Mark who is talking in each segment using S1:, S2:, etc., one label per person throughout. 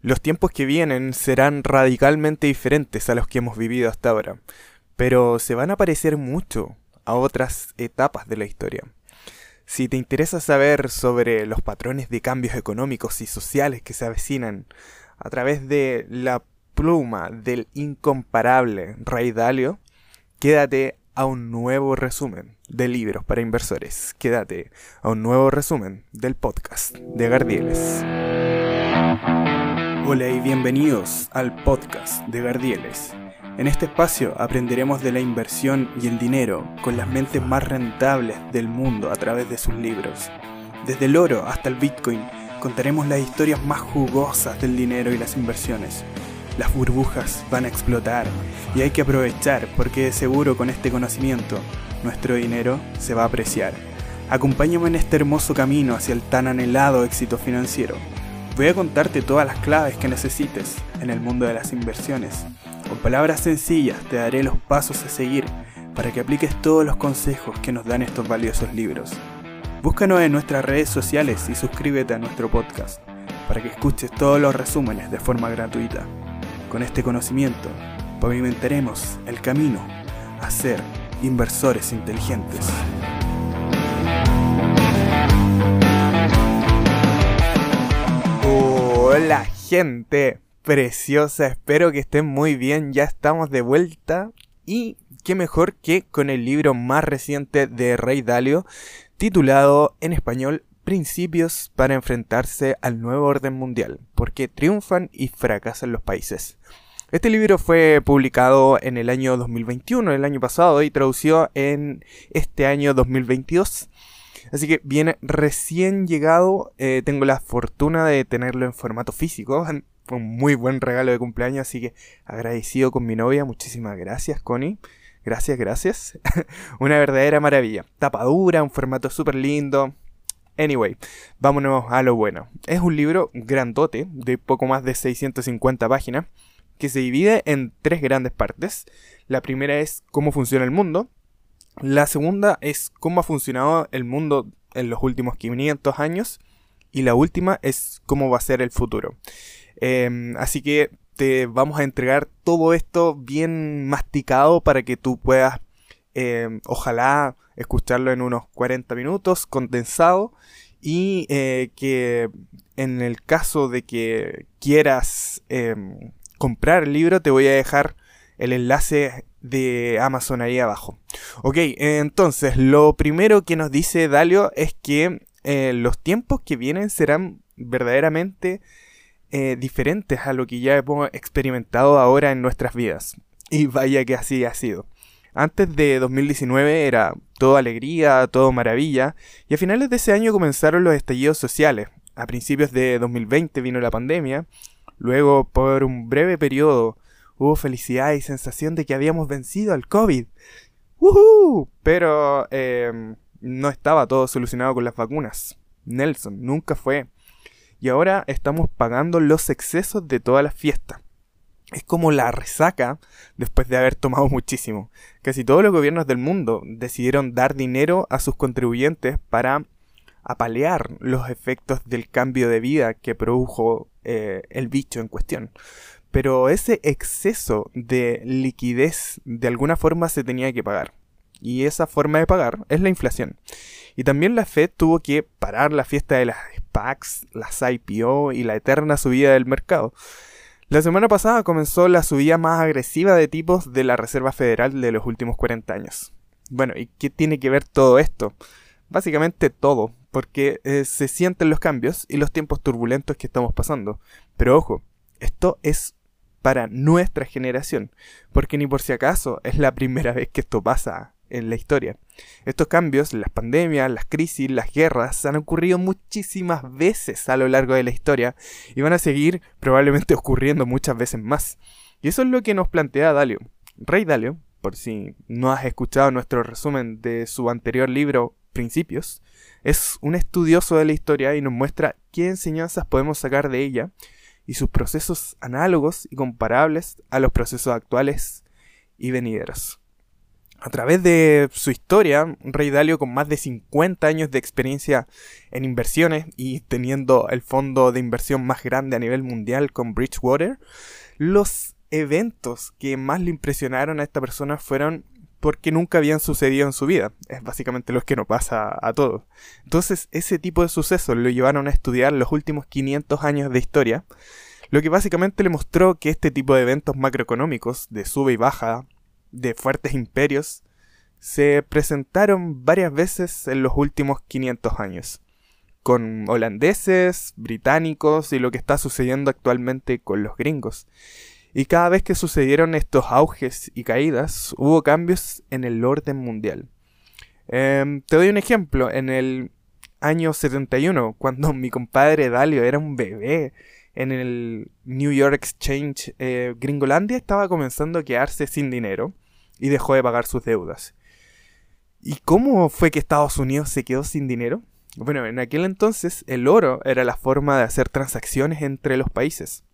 S1: Los tiempos que vienen serán radicalmente diferentes a los que hemos vivido hasta ahora, pero se van a parecer mucho a otras etapas de la historia. Si te interesa saber sobre los patrones de cambios económicos y sociales que se avecinan a través de la pluma del incomparable Ray Dalio, quédate a un nuevo resumen de libros para inversores. Quédate a un nuevo resumen del podcast de Gardieles. Hola y bienvenidos al podcast de Gardieles. En este espacio aprenderemos de la inversión y el dinero con las mentes más rentables del mundo a través de sus libros. Desde el oro hasta el Bitcoin contaremos las historias más jugosas del dinero y las inversiones. Las burbujas van a explotar y hay que aprovechar porque de seguro con este conocimiento nuestro dinero se va a apreciar. Acompáñame en este hermoso camino hacia el tan anhelado éxito financiero. Voy a contarte todas las claves que necesites en el mundo de las inversiones. Con palabras sencillas te daré los pasos a seguir para que apliques todos los consejos que nos dan estos valiosos libros. Búscanos en nuestras redes sociales y suscríbete a nuestro podcast para que escuches todos los resúmenes de forma gratuita. Con este conocimiento pavimentaremos el camino a ser inversores inteligentes. Gente preciosa, espero que estén muy bien, ya estamos de vuelta y qué mejor que con el libro más reciente de Rey Dalio titulado en español Principios para enfrentarse al nuevo orden mundial, porque triunfan y fracasan los países. Este libro fue publicado en el año 2021, el año pasado, y traducido en este año 2022. Así que viene recién llegado. Eh, tengo la fortuna de tenerlo en formato físico. Un muy buen regalo de cumpleaños. Así que agradecido con mi novia. Muchísimas gracias, Connie. Gracias, gracias. Una verdadera maravilla. Tapadura, un formato súper lindo. Anyway, vámonos a lo bueno. Es un libro grandote, de poco más de 650 páginas, que se divide en tres grandes partes. La primera es cómo funciona el mundo. La segunda es cómo ha funcionado el mundo en los últimos 500 años. Y la última es cómo va a ser el futuro. Em, así que te vamos a entregar todo esto bien masticado para que tú puedas, em, ojalá, escucharlo en unos 40 minutos, condensado. Y eh, que en el caso de que quieras em, comprar el libro, te voy a dejar el enlace de Amazon ahí abajo. Ok, entonces lo primero que nos dice Dalio es que eh, los tiempos que vienen serán verdaderamente eh, diferentes a lo que ya hemos experimentado ahora en nuestras vidas. Y vaya que así ha sido. Antes de 2019 era todo alegría, todo maravilla, y a finales de ese año comenzaron los estallidos sociales. A principios de 2020 vino la pandemia, luego por un breve periodo hubo felicidad y sensación de que habíamos vencido al COVID. ¡Woohoo! Pero em, no estaba todo solucionado con las vacunas. Nelson, nunca fue. Y ahora estamos pagando los excesos de toda la fiesta. Es como la resaca después de haber tomado muchísimo. Casi todos los gobiernos del mundo decidieron dar dinero a sus contribuyentes para apalear los efectos del cambio de vida que produjo eh, el bicho en cuestión. Pero ese exceso de liquidez de alguna forma se tenía que pagar. Y esa forma de pagar es la inflación. Y también la Fed tuvo que parar la fiesta de las SPACs, las IPO y la eterna subida del mercado. La semana pasada comenzó la subida más agresiva de tipos de la Reserva Federal de los últimos 40 años. Bueno, ¿y qué tiene que ver todo esto? Básicamente todo, porque eh, se sienten los cambios y los tiempos turbulentos que estamos pasando. Pero ojo, esto es para nuestra generación, porque ni por si acaso es la primera vez que esto pasa en la historia. Estos cambios, las pandemias, las crisis, las guerras, han ocurrido muchísimas veces a lo largo de la historia y van a seguir probablemente ocurriendo muchas veces más. Y eso es lo que nos plantea Dalio. Rey Dalio, por si no has escuchado nuestro resumen de su anterior libro Principios, es un estudioso de la historia y nos muestra qué enseñanzas podemos sacar de ella y sus procesos análogos y comparables a los procesos actuales y venideros. A través de su historia, Rey Dalio, con más de 50 años de experiencia en inversiones y teniendo el fondo de inversión más grande a nivel mundial con Bridgewater, los eventos que más le impresionaron a esta persona fueron porque nunca habían sucedido en su vida. Es básicamente lo que nos pasa a todos. Entonces, ese tipo de sucesos lo llevaron a estudiar los últimos 500 años de historia, lo que básicamente le mostró que este tipo de eventos macroeconómicos, de sube y baja, de fuertes imperios, se presentaron varias veces en los últimos 500 años, con holandeses, británicos y lo que está sucediendo actualmente con los gringos. Y cada vez que sucedieron estos auges y caídas, hubo cambios en el orden mundial. Em, te doy un ejemplo. En el año 71, cuando mi compadre Dalio era un bebé en el New York Exchange, eh, Gringolandia estaba comenzando a quedarse sin dinero y dejó de pagar sus deudas. ¿Y cómo fue que Estados Unidos se quedó sin dinero? Bueno, en aquel entonces el oro era la forma de hacer transacciones entre los países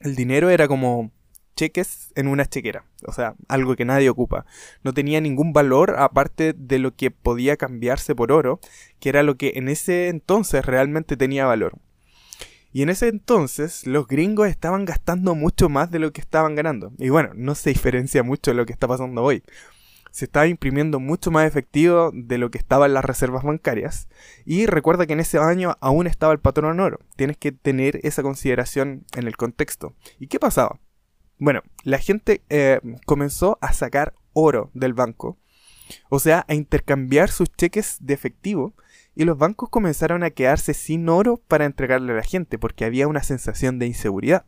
S1: el dinero era como cheques en una chequera, o sea, algo que nadie ocupa. No tenía ningún valor aparte de lo que podía cambiarse por oro, que era lo que en ese entonces realmente tenía valor. Y en ese entonces los gringos estaban gastando mucho más de lo que estaban ganando. Y bueno, no se diferencia mucho de lo que está pasando hoy se estaba imprimiendo mucho más efectivo de lo que estaba en las reservas bancarias. Y recuerda que en ese año aún estaba el patrón oro. Tienes que tener esa consideración en el contexto. ¿Y qué pasaba? Bueno, la gente eh, comenzó a sacar oro del banco. O sea, a intercambiar sus cheques de efectivo. Y los bancos comenzaron a quedarse sin oro para entregarle a la gente porque había una sensación de inseguridad.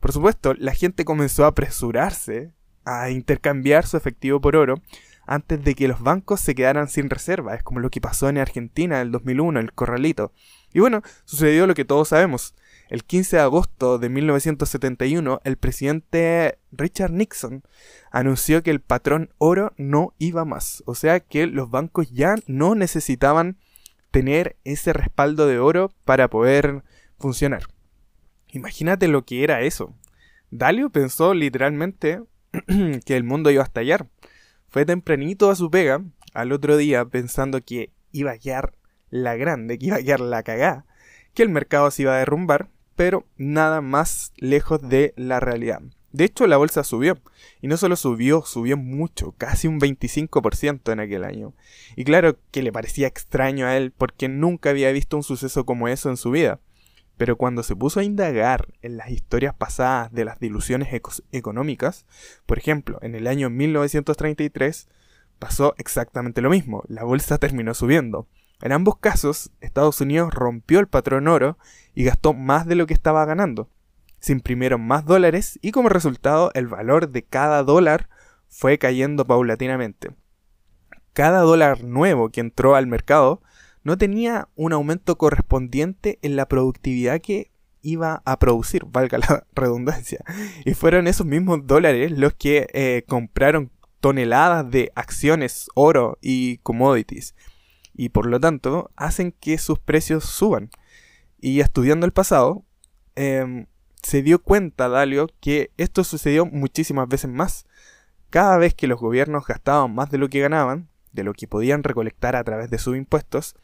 S1: Por supuesto, la gente comenzó a apresurarse a intercambiar su efectivo por oro antes de que los bancos se quedaran sin reserva. Es como lo que pasó en Argentina en el 2001, el corralito. Y bueno, sucedió lo que todos sabemos. El 15 de agosto de 1971, el presidente Richard Nixon anunció que el patrón oro no iba más. O sea que los bancos ya no necesitaban tener ese respaldo de oro para poder funcionar. Imagínate lo que era eso. Dalio pensó literalmente que el mundo iba a estallar. Fue tempranito a su pega, al otro día pensando que iba a quedar la grande, que iba a quedar la cagada, que el mercado se iba a derrumbar, pero nada más lejos de la realidad. De hecho, la bolsa subió. Y no solo subió, subió mucho, casi un 25% en aquel año. Y claro que le parecía extraño a él porque nunca había visto un suceso como eso en su vida. Pero cuando se puso a indagar en las historias pasadas de las diluciones económicas, por ejemplo, en el año 1933 pasó exactamente lo mismo, la bolsa terminó subiendo. En ambos casos, Estados Unidos rompió el patrón oro y gastó más de lo que estaba ganando. Se imprimieron más dólares y como resultado el valor de cada dólar fue cayendo paulatinamente. Cada dólar nuevo que entró al mercado no tenía un aumento correspondiente en la productividad que iba a producir, valga la redundancia. Y fueron esos mismos dólares los que eh, compraron toneladas de acciones, oro y commodities. Y por lo tanto hacen que sus precios suban. Y estudiando el pasado, em, se dio cuenta Dalio que esto sucedió muchísimas veces más. Cada vez que los gobiernos gastaban más de lo que ganaban, de lo que podían recolectar a través de sus impuestos,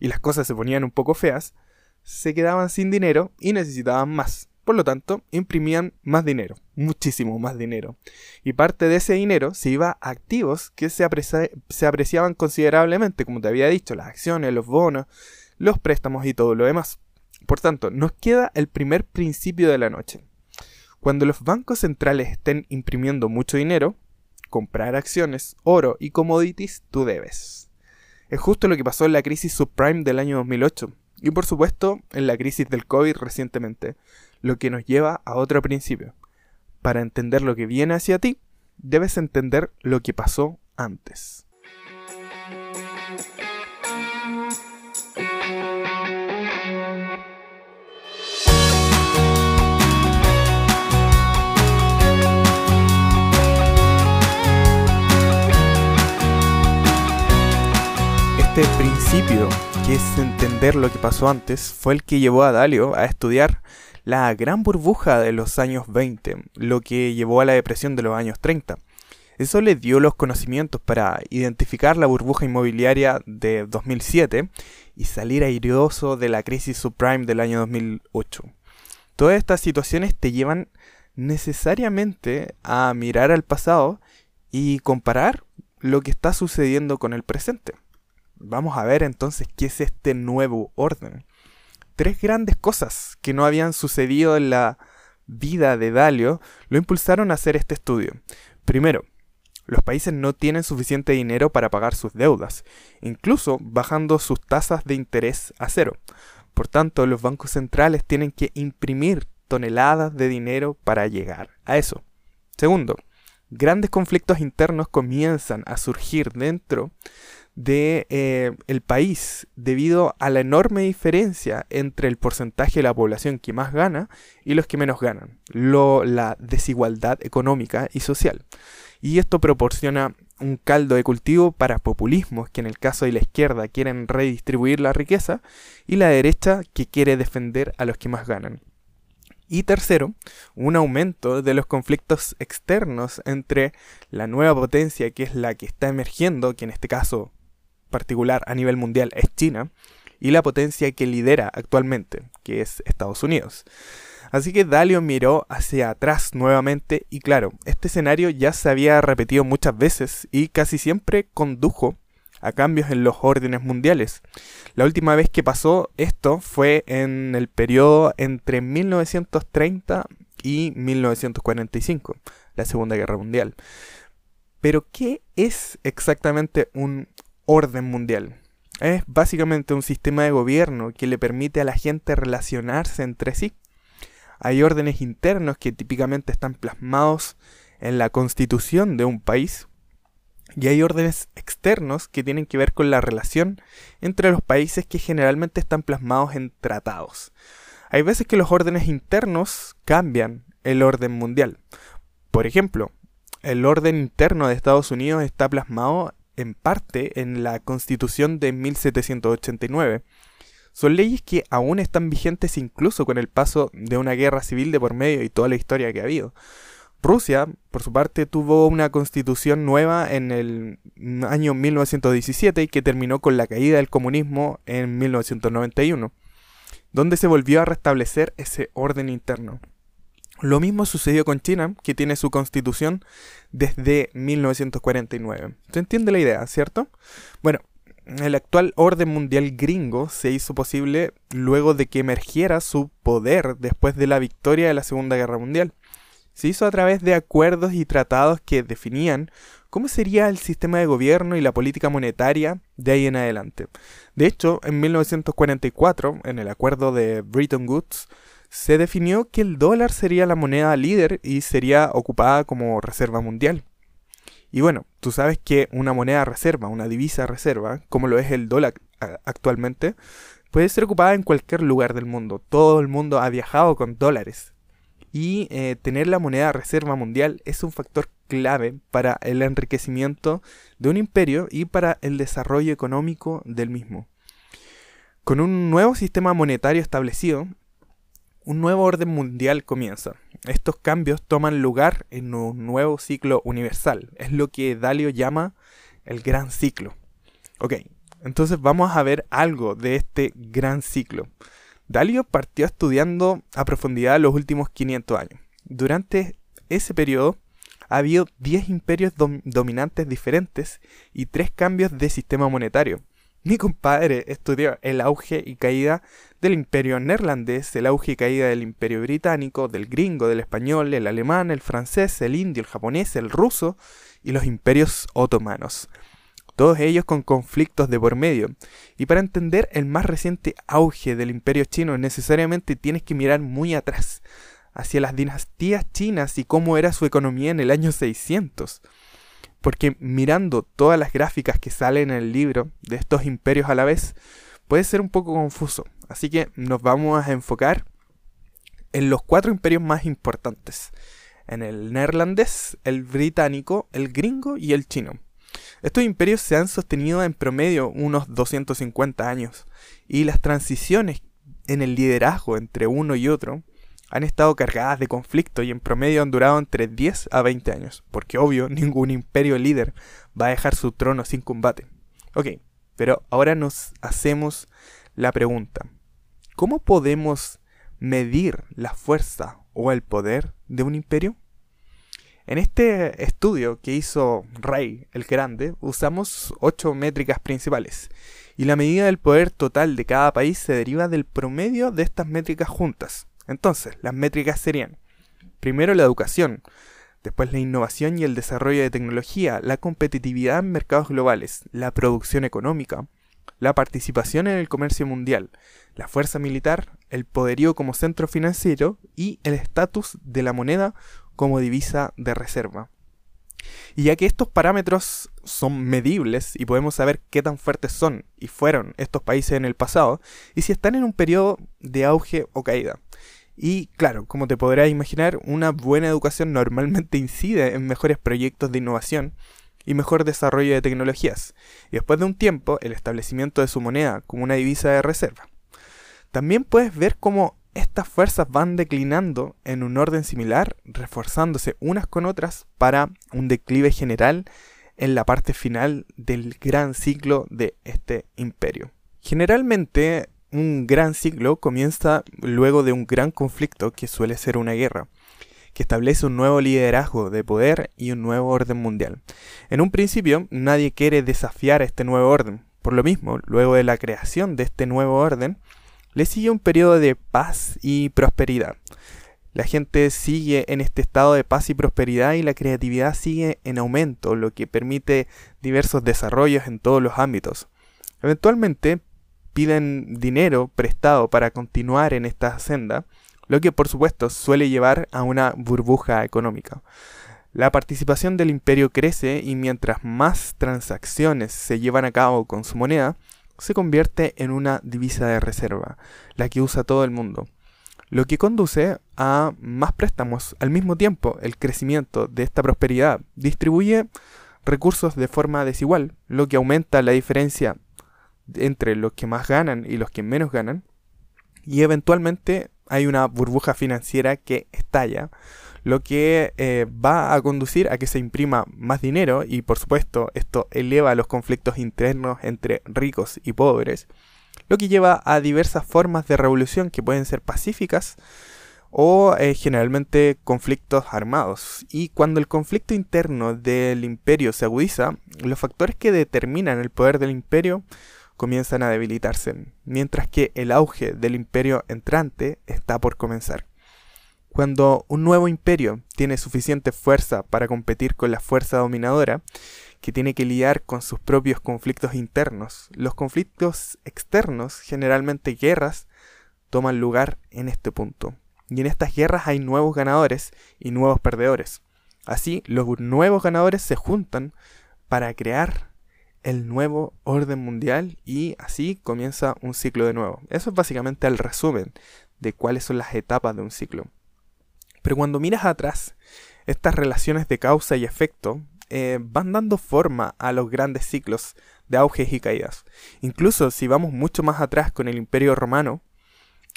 S1: y las cosas se ponían un poco feas, se quedaban sin dinero y necesitaban más. Por lo tanto, imprimían más dinero, muchísimo más dinero. Y parte de ese dinero se iba a activos que se, apreciaban considerablemente, como te había dicho, las acciones, los bonos, los préstamos y todo lo demás. Por tanto, nos queda el primer principio de la noche. Cuando los bancos centrales estén imprimiendo mucho dinero, comprar acciones, oro y commodities, tú debes. Es justo lo que pasó en la crisis subprime del año 2008 y por supuesto en la crisis del COVID recientemente, lo que nos lleva a otro principio. Para entender lo que viene hacia ti, debes entender lo que pasó antes. Este principio, que es entender lo que pasó antes, fue el que llevó a Dalio a estudiar la gran burbuja de los años 20, lo que llevó a la depresión de los años 30. Eso le dio los conocimientos para identificar la burbuja inmobiliaria de 2007 y salir airoso de la crisis subprime del año 2008. Todas estas situaciones te llevan necesariamente a mirar al pasado y comparar lo que está sucediendo con el presente. Vamos a ver entonces qué es este nuevo orden. Tres grandes cosas que no habían sucedido en la vida de Dalio lo impulsaron a hacer este estudio. Primero, los países no tienen suficiente dinero para pagar sus deudas, incluso bajando sus tasas de interés a cero. Por tanto, los bancos centrales tienen que imprimir toneladas de dinero para llegar a eso. Segundo, grandes conflictos internos comienzan a surgir dentro de eh, el país debido a la enorme diferencia entre el porcentaje de la población que más gana y los que menos ganan, lo, la desigualdad económica y social. Y esto proporciona un caldo de cultivo para populismos que en el caso de la izquierda quieren redistribuir la riqueza y la derecha que quiere defender a los que más ganan. Y tercero, un aumento de los conflictos externos entre la nueva potencia que es la que está emergiendo, que en este caso particular a nivel mundial es China, y la potencia que lidera actualmente, que es Estados Unidos. Así que Dalio miró hacia atrás nuevamente y claro, este escenario ya se había repetido muchas veces y casi siempre condujo a cambios en los órdenes mundiales. La última vez que pasó esto fue en el periodo entre 1930 y 1945, la Segunda Guerra Mundial. Pero, ¿qué es exactamente un orden mundial? Es básicamente un sistema de gobierno que le permite a la gente relacionarse entre sí. Hay órdenes internos que típicamente están plasmados en la constitución de un país y hay órdenes externos que tienen que ver con la relación entre los países que generalmente están plasmados en tratados. Hay veces que los órdenes internos cambian el orden mundial. Por ejemplo, el orden interno de Estados Unidos está plasmado en parte en la Constitución de 1789. Son leyes que aún están vigentes incluso con el paso de una guerra civil de por medio y toda la historia que ha habido. Rusia, por su parte, tuvo una constitución nueva en el año 1917 y que terminó con la caída del comunismo en 1991, donde se volvió a restablecer ese orden interno. Lo mismo sucedió con China, que tiene su constitución desde 1949. ¿Se entiende la idea, cierto? Bueno, el actual orden mundial gringo se hizo posible luego de que emergiera su poder después de la victoria de la Segunda Guerra Mundial se hizo a través de acuerdos y tratados que definían cómo sería el sistema de gobierno y la política monetaria de ahí en adelante. De hecho, en 1944, en el acuerdo de Bretton Woods, se definió que el dólar sería la moneda líder y sería ocupada como reserva mundial. Y bueno, tú sabes que una moneda reserva, una divisa reserva, como lo es el dólar actualmente, puede ser ocupada en cualquier lugar del mundo. Todo el mundo ha viajado con dólares y eh, tener la moneda reserva mundial es un factor clave para el enriquecimiento de un imperio y para el desarrollo económico del mismo. Con un nuevo sistema monetario establecido, un nuevo orden mundial comienza. Estos cambios toman lugar en un nuevo ciclo universal. Es lo que Dalio llama el gran ciclo. Ok, entonces vamos a ver algo de este gran ciclo. Dalio partió estudiando a profundidad los últimos 500 años. Durante ese periodo ha habido 10 imperios dominantes diferentes y 3 cambios de sistema monetario. Mi compadre estudió el auge y caída del imperio neerlandés, el auge y caída del imperio británico, del gringo, del español, el alemán, el francés, el indio, el japonés, el ruso y los imperios otomanos todos ellos con conflictos de por medio. Y para entender el más reciente auge del imperio chino necesariamente tienes que mirar muy atrás, hacia las dinastías chinas y cómo era su economía en el año 600. Porque mirando todas las gráficas que salen en el libro de estos imperios a la vez, puede ser un poco confuso. Así que nos vamos a enfocar en los cuatro imperios más importantes. En el neerlandés, el británico, el gringo y el chino. Estos imperios se han sostenido en promedio unos 250 años y las transiciones en el liderazgo entre uno y otro han estado cargadas de conflicto y en promedio han durado entre 10 a 20 años, porque obvio ningún imperio líder va a dejar su trono sin combate. Ok, pero ahora nos hacemos la pregunta, ¿cómo podemos medir la fuerza o el poder de un imperio? En este estudio que hizo Rey el Grande usamos ocho métricas principales y la medida del poder total de cada país se deriva del promedio de estas métricas juntas. Entonces, las métricas serían, primero la educación, después la innovación y el desarrollo de tecnología, la competitividad en mercados globales, la producción económica, la participación en el comercio mundial, la fuerza militar, el poderío como centro financiero y el estatus de la moneda como divisa de reserva. Y ya que estos parámetros son medibles y podemos saber qué tan fuertes son y fueron estos países en el pasado, y si están en un periodo de auge o caída. Y claro, como te podrás imaginar, una buena educación normalmente incide en mejores proyectos de innovación y mejor desarrollo de tecnologías, y después de un tiempo el establecimiento de su moneda como una divisa de reserva. También puedes ver cómo estas fuerzas van declinando en un orden similar, reforzándose unas con otras para un declive general en la parte final del gran ciclo de este imperio. Generalmente un gran ciclo comienza luego de un gran conflicto que suele ser una guerra, que establece un nuevo liderazgo de poder y un nuevo orden mundial. En un principio nadie quiere desafiar este nuevo orden, por lo mismo, luego de la creación de este nuevo orden, le sigue un periodo de paz y prosperidad. La gente sigue en este estado de paz y prosperidad y la creatividad sigue en aumento, lo que permite diversos desarrollos en todos los ámbitos. Eventualmente piden dinero prestado para continuar en esta senda, lo que por supuesto suele llevar a una burbuja económica. La participación del imperio crece y mientras más transacciones se llevan a cabo con su moneda, se convierte en una divisa de reserva, la que usa todo el mundo, lo que conduce a más préstamos. Al mismo tiempo, el crecimiento de esta prosperidad distribuye recursos de forma desigual, lo que aumenta la diferencia entre los que más ganan y los que menos ganan, y eventualmente hay una burbuja financiera que estalla, lo que eh, va a conducir a que se imprima más dinero y por supuesto esto eleva los conflictos internos entre ricos y pobres, lo que lleva a diversas formas de revolución que pueden ser pacíficas o eh, generalmente conflictos armados. Y cuando el conflicto interno del imperio se agudiza, los factores que determinan el poder del imperio comienzan a debilitarse, mientras que el auge del imperio entrante está por comenzar. Cuando un nuevo imperio tiene suficiente fuerza para competir con la fuerza dominadora, que tiene que lidiar con sus propios conflictos internos, los conflictos externos, generalmente guerras, toman lugar en este punto. Y en estas guerras hay nuevos ganadores y nuevos perdedores. Así, los nuevos ganadores se juntan para crear el nuevo orden mundial y así comienza un ciclo de nuevo. Eso es básicamente el resumen de cuáles son las etapas de un ciclo. Pero cuando miras atrás, estas relaciones de causa y efecto eh, van dando forma a los grandes ciclos de auges y caídas. Incluso si vamos mucho más atrás con el Imperio Romano,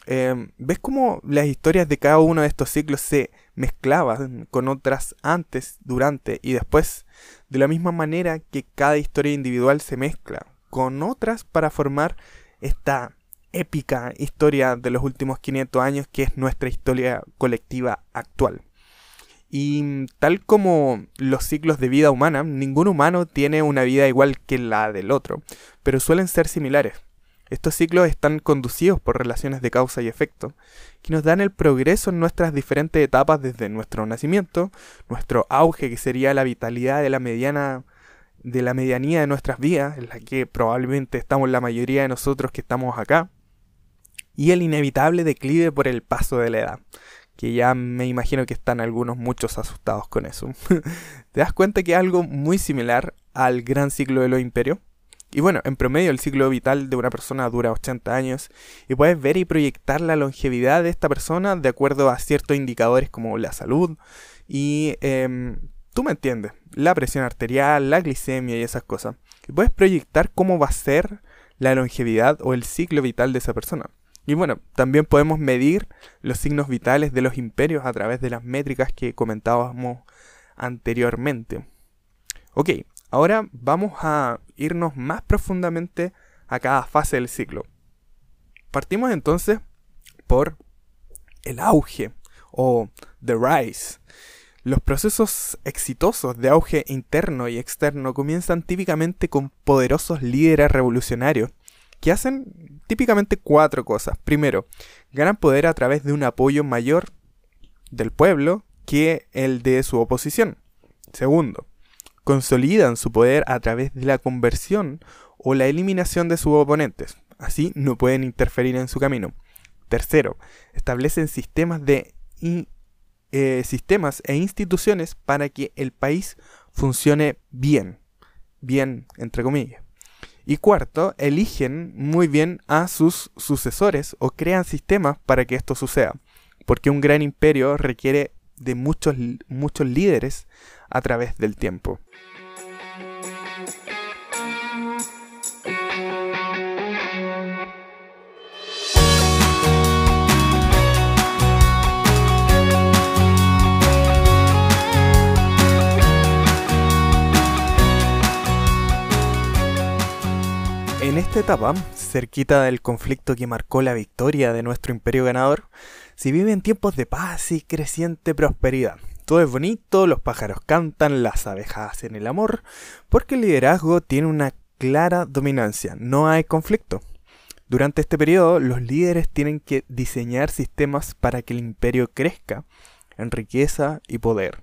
S1: Em, ¿Ves cómo las historias de cada uno de estos ciclos se mezclaban con otras antes, durante y después? De la misma manera que cada historia individual se mezcla con otras para formar esta épica historia de los últimos 500 años que es nuestra historia colectiva actual. Y tal como los ciclos de vida humana, ningún humano tiene una vida igual que la del otro, pero suelen ser similares. Estos ciclos están conducidos por relaciones de causa y efecto, que nos dan el progreso en nuestras diferentes etapas desde nuestro nacimiento, nuestro auge que sería la vitalidad de la mediana de la medianía de nuestras vidas, en la que probablemente estamos la mayoría de nosotros que estamos acá, y el inevitable declive por el paso de la edad, que ya me imagino que están algunos muchos asustados con eso. ¿Te das cuenta que es algo muy similar al gran ciclo de los imperios? Y bueno, en promedio el ciclo vital de una persona dura 80 años y puedes ver y proyectar la longevidad de esta persona de acuerdo a ciertos indicadores como la salud y em, tú me entiendes, la presión arterial, la glicemia y esas cosas. Y puedes proyectar cómo va a ser la longevidad o el ciclo vital de esa persona. Y bueno, también podemos medir los signos vitales de los imperios a través de las métricas que comentábamos anteriormente. Ok, ahora vamos a irnos más profundamente a cada fase del ciclo. Partimos entonces por el auge o the rise. Los procesos exitosos de auge interno y externo comienzan típicamente con poderosos líderes revolucionarios que hacen típicamente cuatro cosas. Primero, ganan poder a través de un apoyo mayor del pueblo que el de su oposición. Segundo, consolidan su poder a través de la conversión o la eliminación de sus oponentes. Así no pueden interferir en su camino. Tercero, establecen sistemas de eh, sistemas e instituciones para que el país funcione bien. Bien, entre comillas. Y cuarto, eligen muy bien a sus sucesores o crean sistemas para que esto suceda. Porque un gran imperio requiere de muchos, muchos líderes a través del tiempo. En esta etapa, cerquita del conflicto que marcó la victoria de nuestro imperio ganador, se viven tiempos de paz y creciente prosperidad. Todo es bonito, los pájaros cantan, las abejas hacen el amor, porque el liderazgo tiene una clara dominancia, no hay conflicto. Durante este periodo, los líderes tienen que diseñar sistemas para que el imperio crezca en riqueza y poder.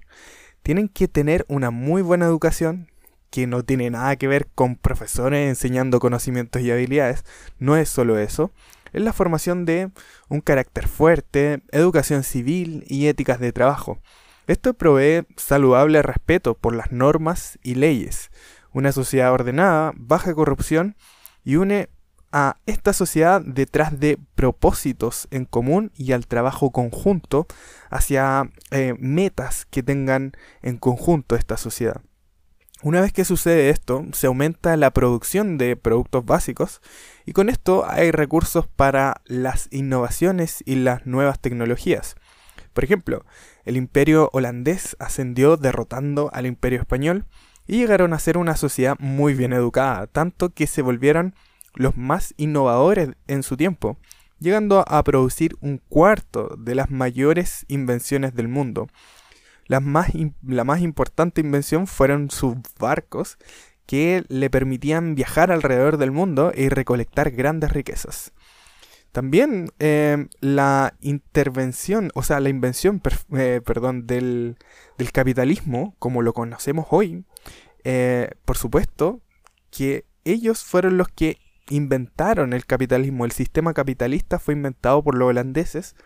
S1: Tienen que tener una muy buena educación, que no tiene nada que ver con profesores enseñando conocimientos y habilidades, no es solo eso, es la formación de un carácter fuerte, educación civil y éticas de trabajo. Esto provee saludable respeto por las normas y leyes, una sociedad ordenada, baja corrupción y une a esta sociedad detrás de propósitos en común y al trabajo conjunto hacia eh, metas que tengan en conjunto esta sociedad. Una vez que sucede esto, se aumenta la producción de productos básicos y con esto hay recursos para las innovaciones y las nuevas tecnologías. Por ejemplo, el imperio holandés ascendió derrotando al imperio español y llegaron a ser una sociedad muy bien educada, tanto que se volvieron los más innovadores en su tiempo, llegando a producir un cuarto de las mayores invenciones del mundo, la más, importante invención fueron sus barcos que le permitían viajar alrededor del mundo y recolectar grandes riquezas. También eh, la intervención, o sea, la invención, eh, perdón, del, capitalismo, como lo conocemos hoy, eh, por supuesto, que ellos fueron los que inventaron el capitalismo. El sistema capitalista fue inventado por los holandeses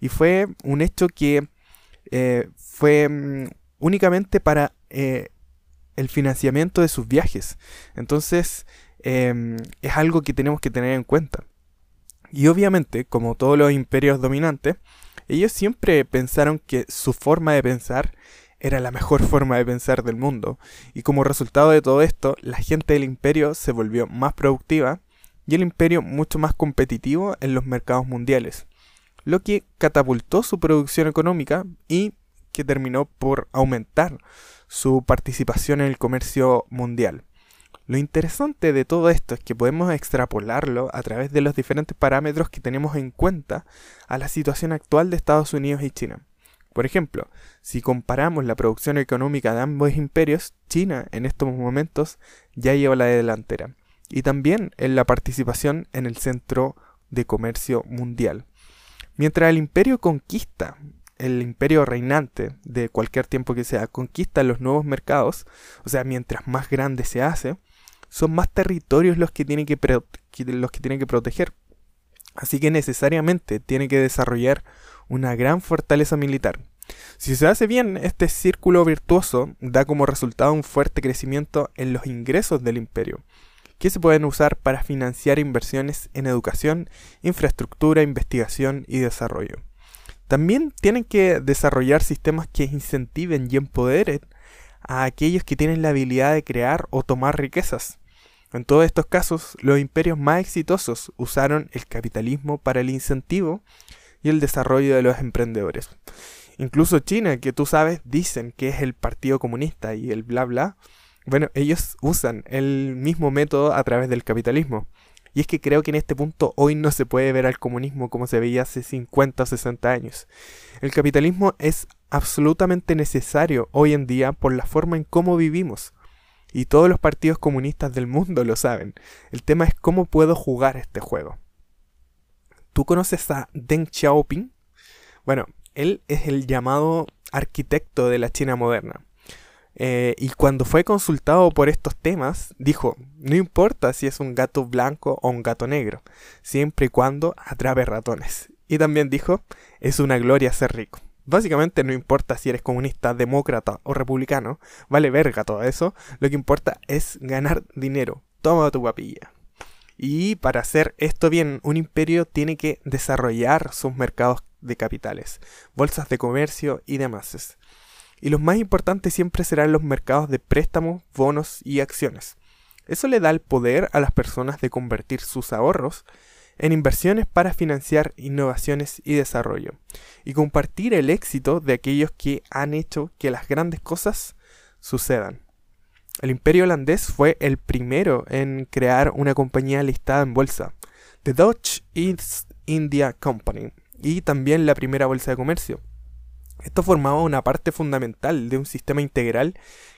S1: y fue un hecho que eh, fue mm, únicamente para el financiamiento de sus viajes. Entonces, em, es algo que tenemos que tener en cuenta. Y obviamente, como todos los imperios dominantes, ellos siempre pensaron que su forma de pensar era la mejor forma de pensar del mundo. Y como resultado de todo esto, la gente del imperio se volvió más productiva y el imperio mucho más competitivo en los mercados mundiales lo que catapultó su producción económica y que terminó por aumentar su participación en el comercio mundial. Lo interesante de todo esto es que podemos extrapolarlo a través de los diferentes parámetros que tenemos en cuenta a la situación actual de Estados Unidos y China. Por ejemplo, si comparamos la producción económica de ambos imperios, China en estos momentos ya lleva la delantera, y también en la participación en el centro de comercio mundial. Mientras el imperio conquista, el imperio reinante de cualquier tiempo que sea, conquista los nuevos mercados, o sea, mientras más grande se hace, son más territorios los que tiene que, los que, que proteger. Así que necesariamente tiene que desarrollar una gran fortaleza militar. Si se hace bien, este círculo virtuoso da como resultado un fuerte crecimiento en los ingresos del imperio, que se pueden usar para financiar inversiones en educación, infraestructura, investigación y desarrollo. También tienen que desarrollar sistemas que incentiven y empoderen a aquellos que tienen la habilidad de crear o tomar riquezas. En todos estos casos, los imperios más exitosos usaron el capitalismo para el incentivo y el desarrollo de los emprendedores. Incluso China, que tú sabes, dicen que es el Partido Comunista y el bla bla. Bueno, ellos usan el mismo método a través del capitalismo. Y es que creo que en este punto hoy no se puede ver al comunismo como se veía hace 50 o 60 años. El capitalismo es absolutamente necesario hoy en día por la forma en cómo vivimos. Y todos los partidos comunistas del mundo lo saben. El tema es cómo puedo jugar este juego. ¿Tú conoces a Deng Xiaoping? Bueno, él es el llamado arquitecto de la China moderna. Eh, y cuando fue consultado por estos temas, dijo, no importa si es un gato blanco o un gato negro, siempre y cuando atrape ratones. Y también dijo, es una gloria ser rico. Básicamente no importa si eres comunista, demócrata o republicano, vale verga todo eso, lo que importa es ganar dinero. Toma tu papilla. Y para hacer esto bien, un imperio tiene que desarrollar sus mercados de capitales, bolsas de comercio y demás. Y los más importantes siempre serán los mercados de préstamos, bonos y acciones. Eso le da el poder a las personas de convertir sus ahorros en inversiones para financiar innovaciones y desarrollo, y compartir el éxito de aquellos que han hecho que las grandes cosas sucedan. El imperio holandés fue el primero en crear una compañía listada en bolsa, The Dutch East India Company, y también la primera bolsa de comercio. Esto formaba una parte fundamental de un sistema integral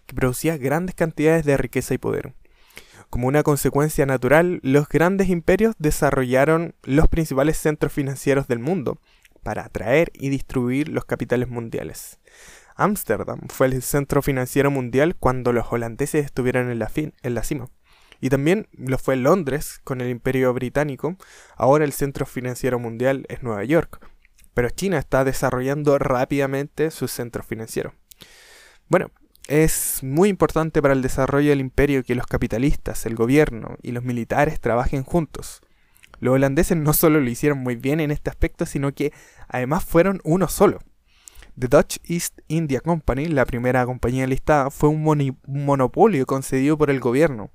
S1: que producía grandes cantidades de riqueza y poder. Como una consecuencia natural, los grandes imperios desarrollaron los principales centros financieros del mundo para atraer y distribuir los capitales mundiales. Ámsterdam fue el centro financiero mundial cuando los holandeses estuvieron en la, en la cima. Y también lo fue Londres con el Imperio Británico. Ahora el centro financiero mundial es Nueva York. Pero China está desarrollando rápidamente su centro financiero. Bueno, es muy importante para el desarrollo del imperio que los capitalistas, el gobierno y los militares trabajen juntos. Los holandeses no solo lo hicieron muy bien en este aspecto, sino que además fueron uno solo. The Dutch East India Company, la primera compañía listada, fue un monopolio concedido por el gobierno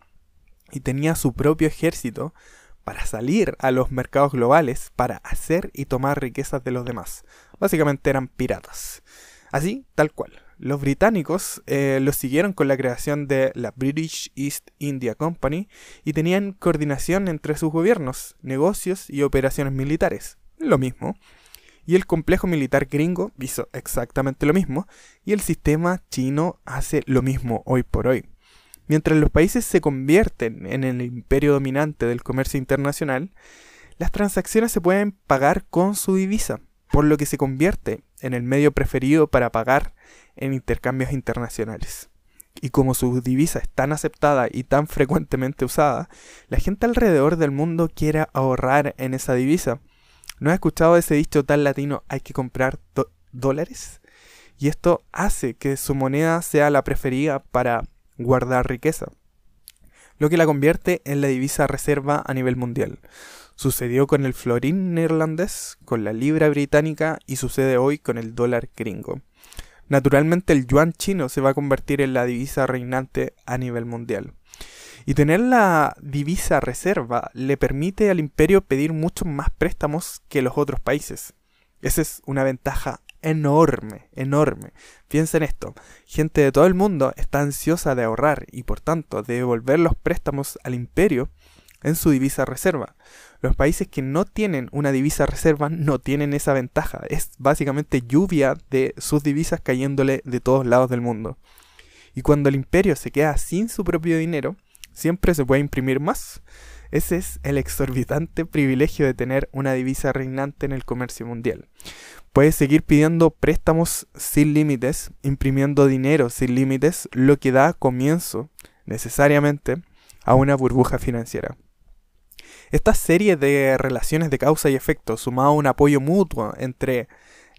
S1: y tenía su propio ejército para salir a los mercados globales para hacer y tomar riquezas de los demás. Básicamente eran piratas. Así, tal cual. Los británicos eh, los siguieron con la creación de la British East India Company y tenían coordinación entre sus gobiernos, negocios y operaciones militares. Lo mismo. Y el complejo militar gringo hizo exactamente lo mismo y el sistema chino hace lo mismo hoy por hoy. Mientras los países se convierten en el imperio dominante del comercio internacional, las transacciones se pueden pagar con su divisa, por lo que se convierte en el medio preferido para pagar en intercambios internacionales. Y como su divisa es tan aceptada y tan frecuentemente usada, la gente alrededor del mundo quiere ahorrar en esa divisa. ¿No has escuchado ese dicho tan latino hay que comprar dólares? Y esto hace que su moneda sea la preferida para guardar riqueza, lo que la convierte en la divisa reserva a nivel mundial. Sucedió con el florín neerlandés, con la libra británica y sucede hoy con el dólar gringo. Naturalmente el yuan chino se va a convertir en la divisa reinante a nivel mundial. Y tener la divisa reserva le permite al imperio pedir muchos más préstamos que los otros países. Esa es una ventaja enorme, enorme. Piensa en esto, gente de todo el mundo está ansiosa de ahorrar y por tanto de devolver los préstamos al imperio en su divisa reserva. Los países que no tienen una divisa reserva no tienen esa ventaja. Es básicamente lluvia de sus divisas cayéndole de todos lados del mundo. Y cuando el imperio se queda sin su propio dinero, siempre se puede imprimir más. Ese es el exorbitante privilegio de tener una divisa reinante en el comercio mundial. Puedes seguir pidiendo préstamos sin límites, imprimiendo dinero sin límites, lo que da comienzo, necesariamente, a una burbuja financiera. Esta serie de relaciones de causa y efecto, sumado a un apoyo mutuo entre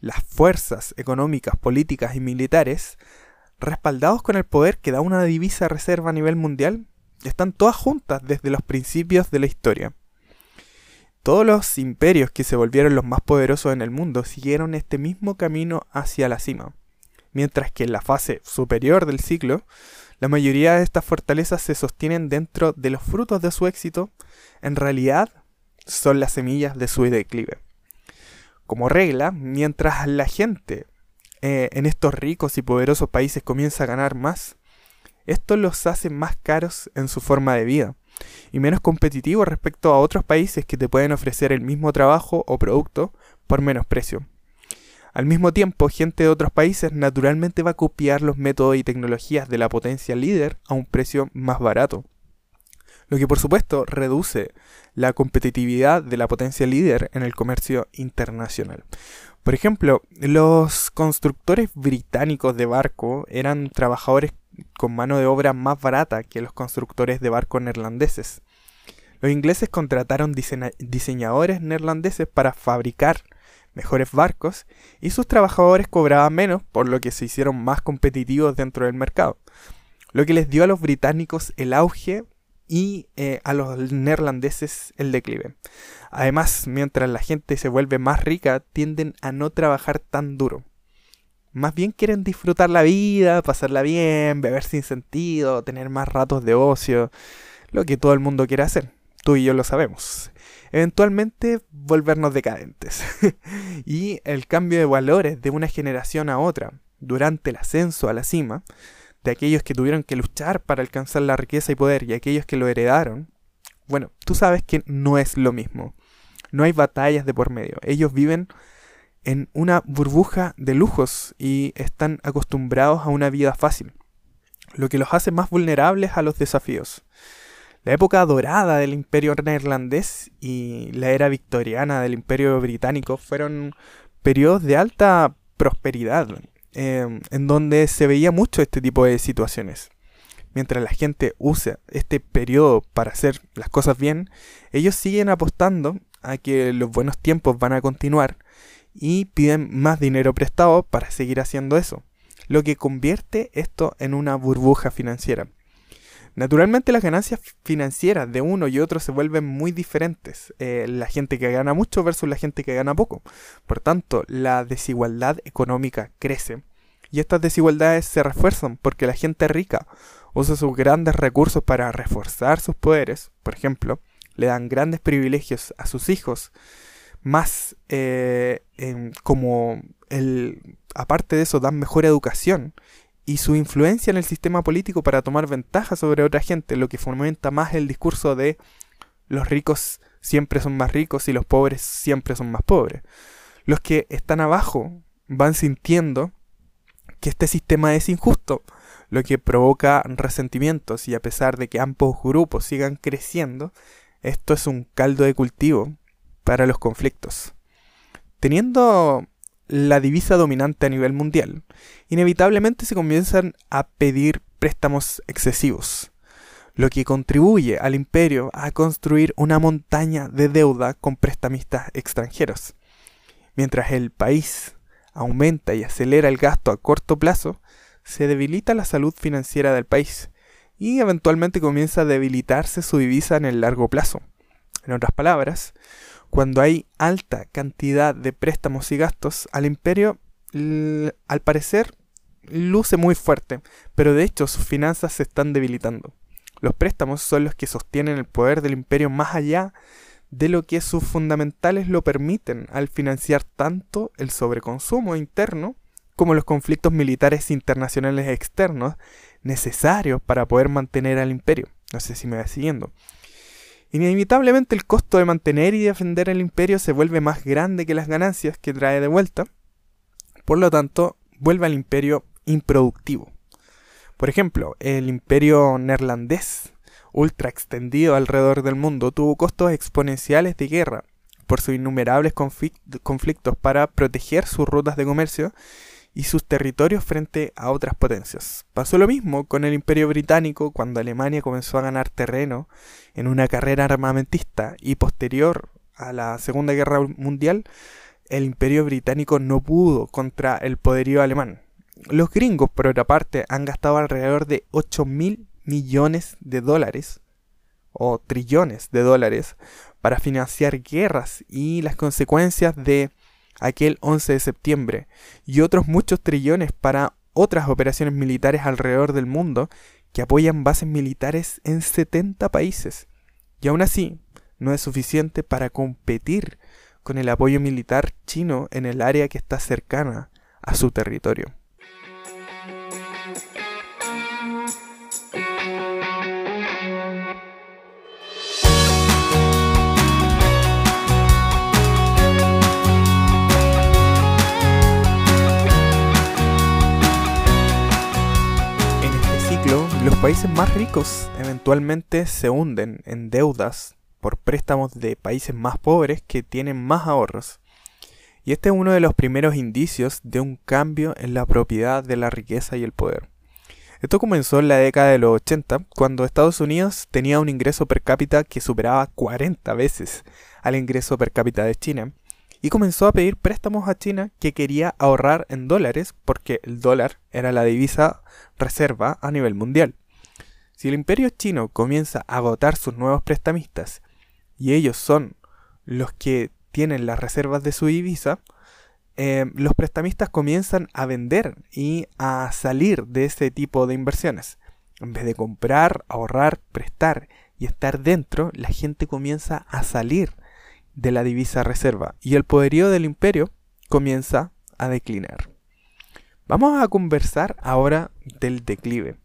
S1: las fuerzas económicas, políticas y militares, respaldados con el poder que da una divisa reserva a nivel mundial, están todas juntas desde los principios de la historia. Todos los imperios que se volvieron los más poderosos en el mundo siguieron este mismo camino hacia la cima, mientras que en la fase superior del ciclo, la mayoría de estas fortalezas se sostienen dentro de los frutos de su éxito, en realidad son las semillas de su declive. Como regla, mientras la gente eh, en estos ricos y poderosos países comienza a ganar más, esto los hace más caros en su forma de vida y menos competitivos respecto a otros países que te pueden ofrecer el mismo trabajo o producto por menos precio. Al mismo tiempo, gente de otros países naturalmente va a copiar los métodos y tecnologías de la potencia líder a un precio más barato. Lo que por supuesto reduce la competitividad de la potencia líder en el comercio internacional. Por ejemplo, los constructores británicos de barco eran trabajadores con mano de obra más barata que los constructores de barcos neerlandeses. Los ingleses contrataron diseñadores neerlandeses para fabricar mejores barcos y sus trabajadores cobraban menos, por lo que se hicieron más competitivos dentro del mercado, lo que les dio a los británicos el auge y eh, a los neerlandeses el declive. Además, mientras la gente se vuelve más rica, tienden a no trabajar tan duro. Más bien quieren disfrutar la vida, pasarla bien, beber sin sentido, tener más ratos de ocio, lo que todo el mundo quiere hacer. Tú y yo lo sabemos. Eventualmente volvernos decadentes. y el cambio de valores de una generación a otra durante el ascenso a la cima, de aquellos que tuvieron que luchar para alcanzar la riqueza y poder y aquellos que lo heredaron, bueno, tú sabes que no es lo mismo. No hay batallas de por medio. Ellos viven en una burbuja de lujos y están acostumbrados a una vida fácil, lo que los hace más vulnerables a los desafíos. La época dorada del imperio neerlandés y la era victoriana del imperio británico fueron periodos de alta prosperidad, em, en donde se veía mucho este tipo de situaciones. Mientras la gente usa este periodo para hacer las cosas bien, ellos siguen apostando a que los buenos tiempos van a continuar y piden más dinero prestado para seguir haciendo eso, lo que convierte esto en una burbuja financiera. Naturalmente las ganancias financieras de uno y otro se vuelven muy diferentes. Eh, la gente que gana mucho versus la gente que gana poco. Por tanto, la desigualdad económica crece. Y estas desigualdades se refuerzan porque la gente rica usa sus grandes recursos para reforzar sus poderes. Por ejemplo, le dan grandes privilegios a sus hijos más eh, como el aparte de eso dan mejor educación y su influencia en el sistema político para tomar ventaja sobre otra gente, lo que fomenta más el discurso de los ricos siempre son más ricos y los pobres siempre son más pobres. Los que están abajo van sintiendo que este sistema es injusto, lo que provoca resentimientos y a pesar de que ambos grupos sigan creciendo, esto es un caldo de cultivo para los conflictos. Teniendo la divisa dominante a nivel mundial, inevitablemente se comienzan a pedir préstamos excesivos, lo que contribuye al imperio a construir una montaña de deuda con prestamistas extranjeros. Mientras el país aumenta y acelera el gasto a corto plazo, se debilita la salud financiera del país y eventualmente comienza a debilitarse su divisa en el largo plazo. En otras palabras, cuando hay alta cantidad de préstamos y gastos, al imperio, al parecer, luce muy fuerte, pero de hecho sus finanzas se están debilitando. Los préstamos son los que sostienen el poder del imperio más allá de lo que sus fundamentales lo permiten al financiar tanto el sobreconsumo interno como los conflictos militares internacionales externos necesarios para poder mantener al imperio. No sé si me va siguiendo. Inevitablemente el costo de mantener y defender el imperio se vuelve más grande que las ganancias que trae de vuelta. Por lo tanto, vuelve al imperio improductivo. Por ejemplo, el imperio neerlandés, ultra extendido alrededor del mundo, tuvo costos exponenciales de guerra por sus innumerables conflictos para proteger sus rutas de comercio y sus territorios frente a otras potencias. Pasó lo mismo con el Imperio Británico cuando Alemania comenzó a ganar terreno en una carrera armamentista y posterior a la Segunda Guerra Mundial, el Imperio Británico no pudo contra el poderío alemán. Los gringos, por otra parte, han gastado alrededor de 8 mil millones de dólares o trillones de dólares para financiar guerras y las consecuencias de aquel 11 de septiembre y otros muchos trillones para otras operaciones militares alrededor del mundo que apoyan bases militares en 70 países. Y aún así, no es suficiente para competir con el apoyo militar chino en el área que está cercana a su territorio. Los países más ricos eventualmente se hunden en deudas por préstamos de países más pobres que tienen más ahorros. Y este es uno de los primeros indicios de un cambio en la propiedad de la riqueza y el poder. Esto comenzó en la década de los 80, cuando Estados Unidos tenía un ingreso per cápita que superaba 40 veces al ingreso per cápita de China, y comenzó a pedir préstamos a China que quería ahorrar en dólares porque el dólar era la divisa reserva a nivel mundial. Si el imperio chino comienza a agotar sus nuevos prestamistas y ellos son los que tienen las reservas de su divisa, eh, los prestamistas comienzan a vender y a salir de ese tipo de inversiones. En vez de comprar, ahorrar, prestar y estar dentro, la gente comienza a salir de la divisa reserva y el poderío del imperio comienza a declinar. Vamos a conversar ahora del declive.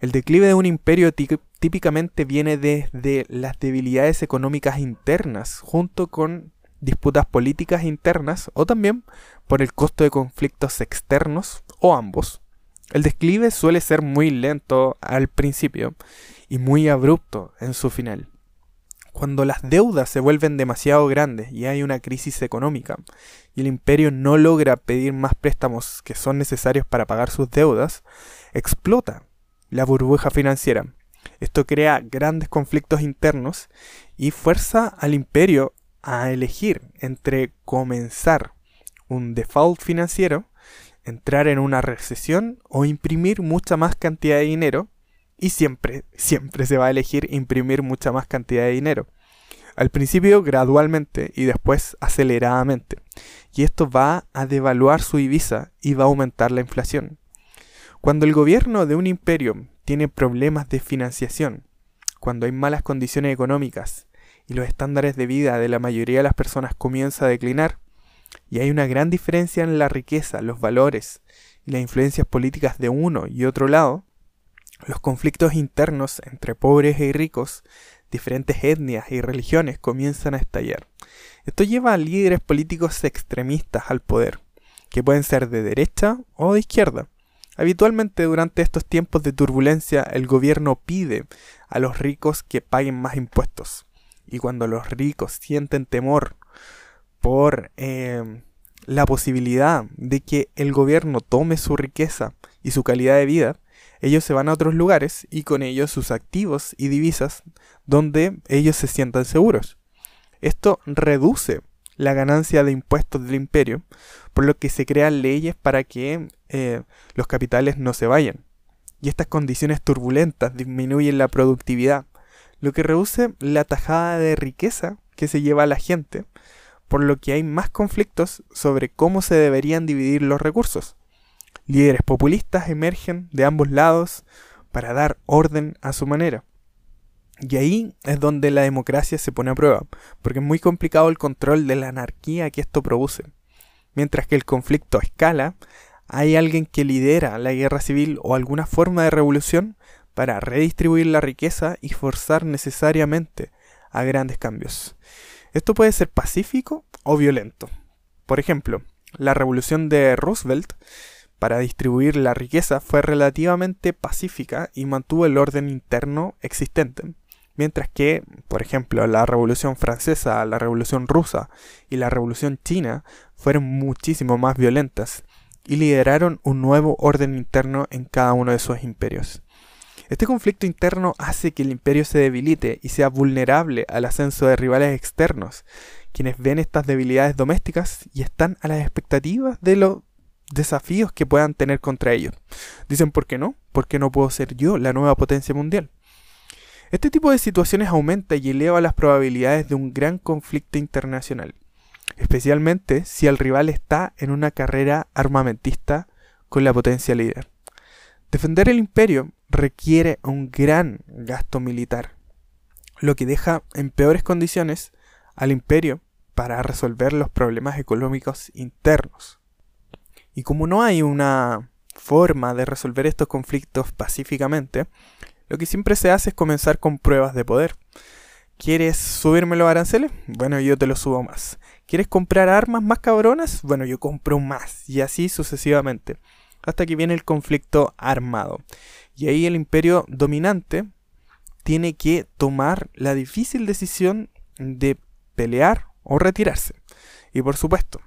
S1: El declive de un imperio típicamente viene desde las debilidades económicas internas junto con disputas políticas internas o también por el costo de conflictos externos o ambos. El declive suele ser muy lento al principio y muy abrupto en su final. Cuando las deudas se vuelven demasiado grandes y hay una crisis económica y el imperio no logra pedir más préstamos que son necesarios para pagar sus deudas, explota la burbuja financiera. Esto crea grandes conflictos internos y fuerza al imperio a elegir entre comenzar un default financiero, entrar en una recesión o imprimir mucha más cantidad de dinero y siempre, siempre se va a elegir imprimir mucha más cantidad de dinero. Al principio gradualmente y después aceleradamente. Y esto va a devaluar su divisa y va a aumentar la inflación. Cuando el gobierno de un imperio tiene problemas de financiación, cuando hay malas condiciones económicas y los estándares de vida de la mayoría de las personas comienza a declinar, y hay una gran diferencia en la riqueza, los valores y las influencias políticas de uno y otro lado, los conflictos internos entre pobres y ricos, diferentes etnias y religiones comienzan a estallar. Esto lleva a líderes políticos extremistas al poder, que pueden ser de derecha o de izquierda. Habitualmente durante estos tiempos de turbulencia el gobierno pide a los ricos que paguen más impuestos. Y cuando los ricos sienten temor por eh, la posibilidad de que el gobierno tome su riqueza y su calidad de vida, ellos se van a otros lugares y con ellos sus activos y divisas donde ellos se sientan seguros. Esto reduce la ganancia de impuestos del imperio, por lo que se crean leyes para que eh, los capitales no se vayan. Y estas condiciones turbulentas disminuyen la productividad, lo que reduce la tajada de riqueza que se lleva a la gente, por lo que hay más conflictos sobre cómo se deberían dividir los recursos. Líderes populistas emergen de ambos lados para dar orden a su manera. Y ahí es donde la democracia se pone a prueba, porque es muy complicado el control de la anarquía que esto produce. Mientras que el conflicto escala, hay alguien que lidera la guerra civil o alguna forma de revolución para redistribuir la riqueza y forzar necesariamente a grandes cambios. Esto puede ser pacífico o violento. Por ejemplo, la revolución de Roosevelt para distribuir la riqueza fue relativamente pacífica y mantuvo el orden interno existente. Mientras que, por ejemplo, la Revolución Francesa, la Revolución Rusa y la Revolución China fueron muchísimo más violentas y lideraron un nuevo orden interno en cada uno de sus imperios. Este conflicto interno hace que el imperio se debilite y sea vulnerable al ascenso de rivales externos, quienes ven estas debilidades domésticas y están a las expectativas de los desafíos que puedan tener contra ellos. Dicen, ¿por qué no? ¿Por qué no puedo ser yo la nueva potencia mundial? Este tipo de situaciones aumenta y eleva las probabilidades de un gran conflicto internacional, especialmente si el rival está en una carrera armamentista con la potencia líder. Defender el imperio requiere un gran gasto militar, lo que deja en peores condiciones al imperio para resolver los problemas económicos internos. Y como no hay una forma de resolver estos conflictos pacíficamente, lo que siempre se hace es comenzar con pruebas de poder. ¿Quieres subirme los aranceles? Bueno, yo te lo subo más. ¿Quieres comprar armas más cabronas? Bueno, yo compro más. Y así sucesivamente. Hasta que viene el conflicto armado. Y ahí el imperio dominante tiene que tomar la difícil decisión de pelear o retirarse. Y por supuesto,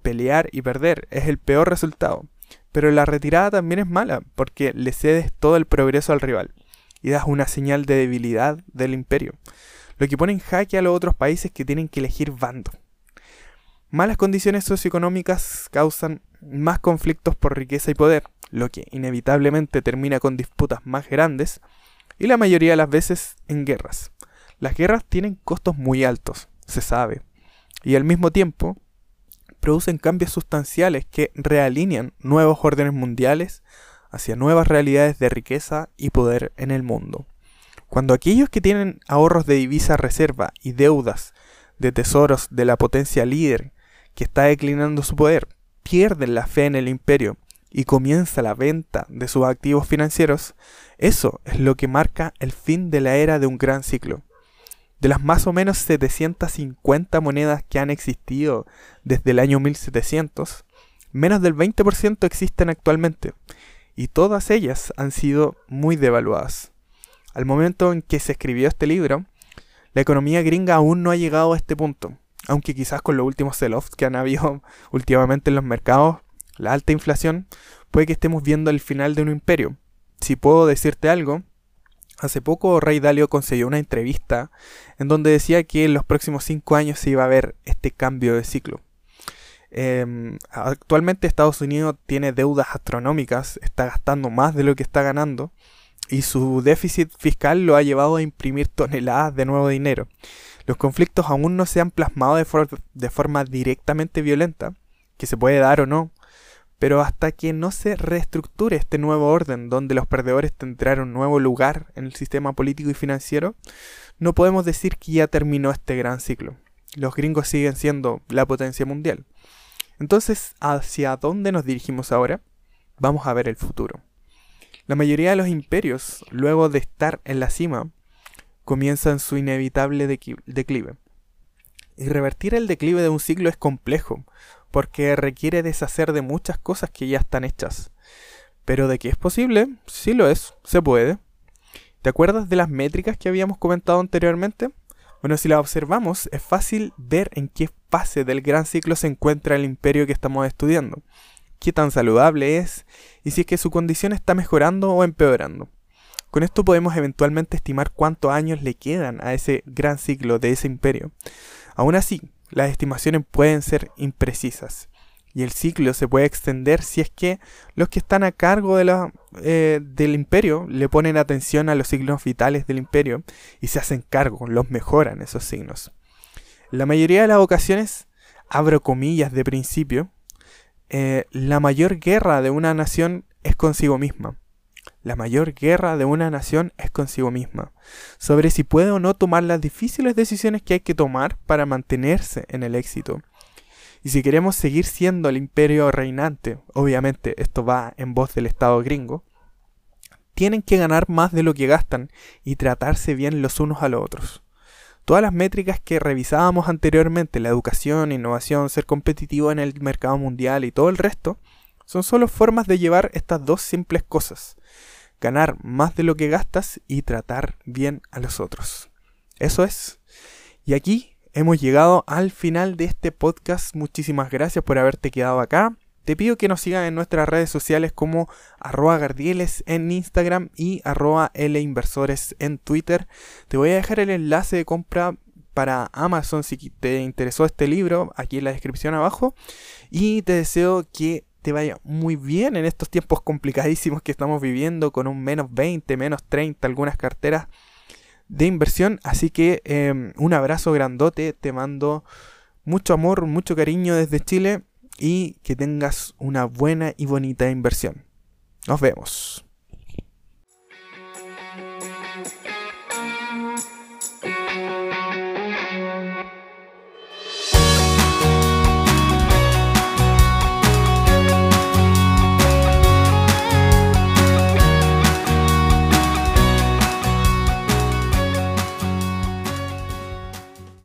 S1: pelear y perder es el peor resultado. Pero la retirada también es mala, porque le cedes todo el progreso al rival y das una señal de debilidad del imperio, lo que pone en jaque a los otros países que tienen que elegir bando. Malas condiciones socioeconómicas causan más conflictos por riqueza y poder, lo que inevitablemente termina con disputas más grandes y la mayoría de las veces en guerras. Las guerras tienen costos muy altos, se sabe, y al mismo tiempo producen cambios sustanciales que realinean nuevos órdenes mundiales hacia nuevas realidades de riqueza y poder en el mundo. Cuando aquellos que tienen ahorros de divisa reserva y deudas de tesoros de la potencia líder que está declinando su poder pierden la fe en el imperio y comienza la venta de sus activos financieros, eso es lo que marca el fin de la era de un gran ciclo. De las más o menos 750 monedas que han existido desde el año 1700, menos del 20% existen actualmente, y todas ellas han sido muy devaluadas. Al momento en que se escribió este libro, la economía gringa aún no ha llegado a este punto, aunque quizás con los últimos sell-offs que han habido últimamente en los mercados, la alta inflación, puede que estemos viendo el final de un imperio. Si puedo decirte algo, Hace poco Rey Dalio concedió una entrevista en donde decía que en los próximos cinco años se iba a ver este cambio de ciclo. Em, actualmente Estados Unidos tiene deudas astronómicas, está gastando más de lo que está ganando y su déficit fiscal lo ha llevado a imprimir toneladas de nuevo dinero. Los conflictos aún no se han plasmado de, de forma directamente violenta, que se puede dar o no, pero hasta que no se reestructure este nuevo orden donde los perdedores tendrán un nuevo lugar en el sistema político y financiero, no podemos decir que ya terminó este gran ciclo. Los gringos siguen siendo la potencia mundial. Entonces, ¿hacia dónde nos dirigimos ahora? Vamos a ver el futuro. La mayoría de los imperios, luego de estar en la cima, comienzan su inevitable declive. Y revertir el declive de un ciclo es complejo, porque requiere deshacer de muchas cosas que ya están hechas. Pero de que es posible, sí lo es, se puede. ¿Te acuerdas de las métricas que habíamos comentado anteriormente? Bueno, si las observamos, es fácil ver en qué fase del gran ciclo se encuentra el imperio que estamos estudiando, qué tan saludable es y si es que su condición está mejorando o empeorando. Con esto podemos eventualmente estimar cuántos años le quedan a ese gran ciclo de ese imperio. Aún así, las estimaciones pueden ser imprecisas y el ciclo se puede extender si es que los que están a cargo de la, eh, del imperio le ponen atención a los signos vitales del imperio y se hacen cargo, los mejoran esos signos. La mayoría de las ocasiones, abro comillas de principio, eh, la mayor guerra de una nación es consigo misma. La mayor guerra de una nación es consigo misma, sobre si puede o no tomar las difíciles decisiones que hay que tomar para mantenerse en el éxito. Y si queremos seguir siendo el imperio reinante, obviamente esto va en voz del Estado gringo, tienen que ganar más de lo que gastan y tratarse bien los unos a los otros. Todas las métricas que revisábamos anteriormente, la educación, innovación, ser competitivo en el mercado mundial y todo el resto, son solo formas de llevar estas dos simples cosas. Ganar más de lo que gastas y tratar bien a los otros. Eso es. Y aquí hemos llegado al final de este podcast. Muchísimas gracias por haberte quedado acá. Te pido que nos sigan en nuestras redes sociales como arroba gardieles en Instagram y arroba linversores en Twitter. Te voy a dejar el enlace de compra para Amazon si te interesó este libro aquí en la descripción abajo. Y te deseo que te vaya muy bien en estos tiempos complicadísimos que estamos viviendo con un menos 20, menos 30, algunas carteras de inversión. Así que em, un abrazo grandote, te mando mucho amor, mucho cariño desde Chile y que tengas una buena y bonita inversión. Nos vemos.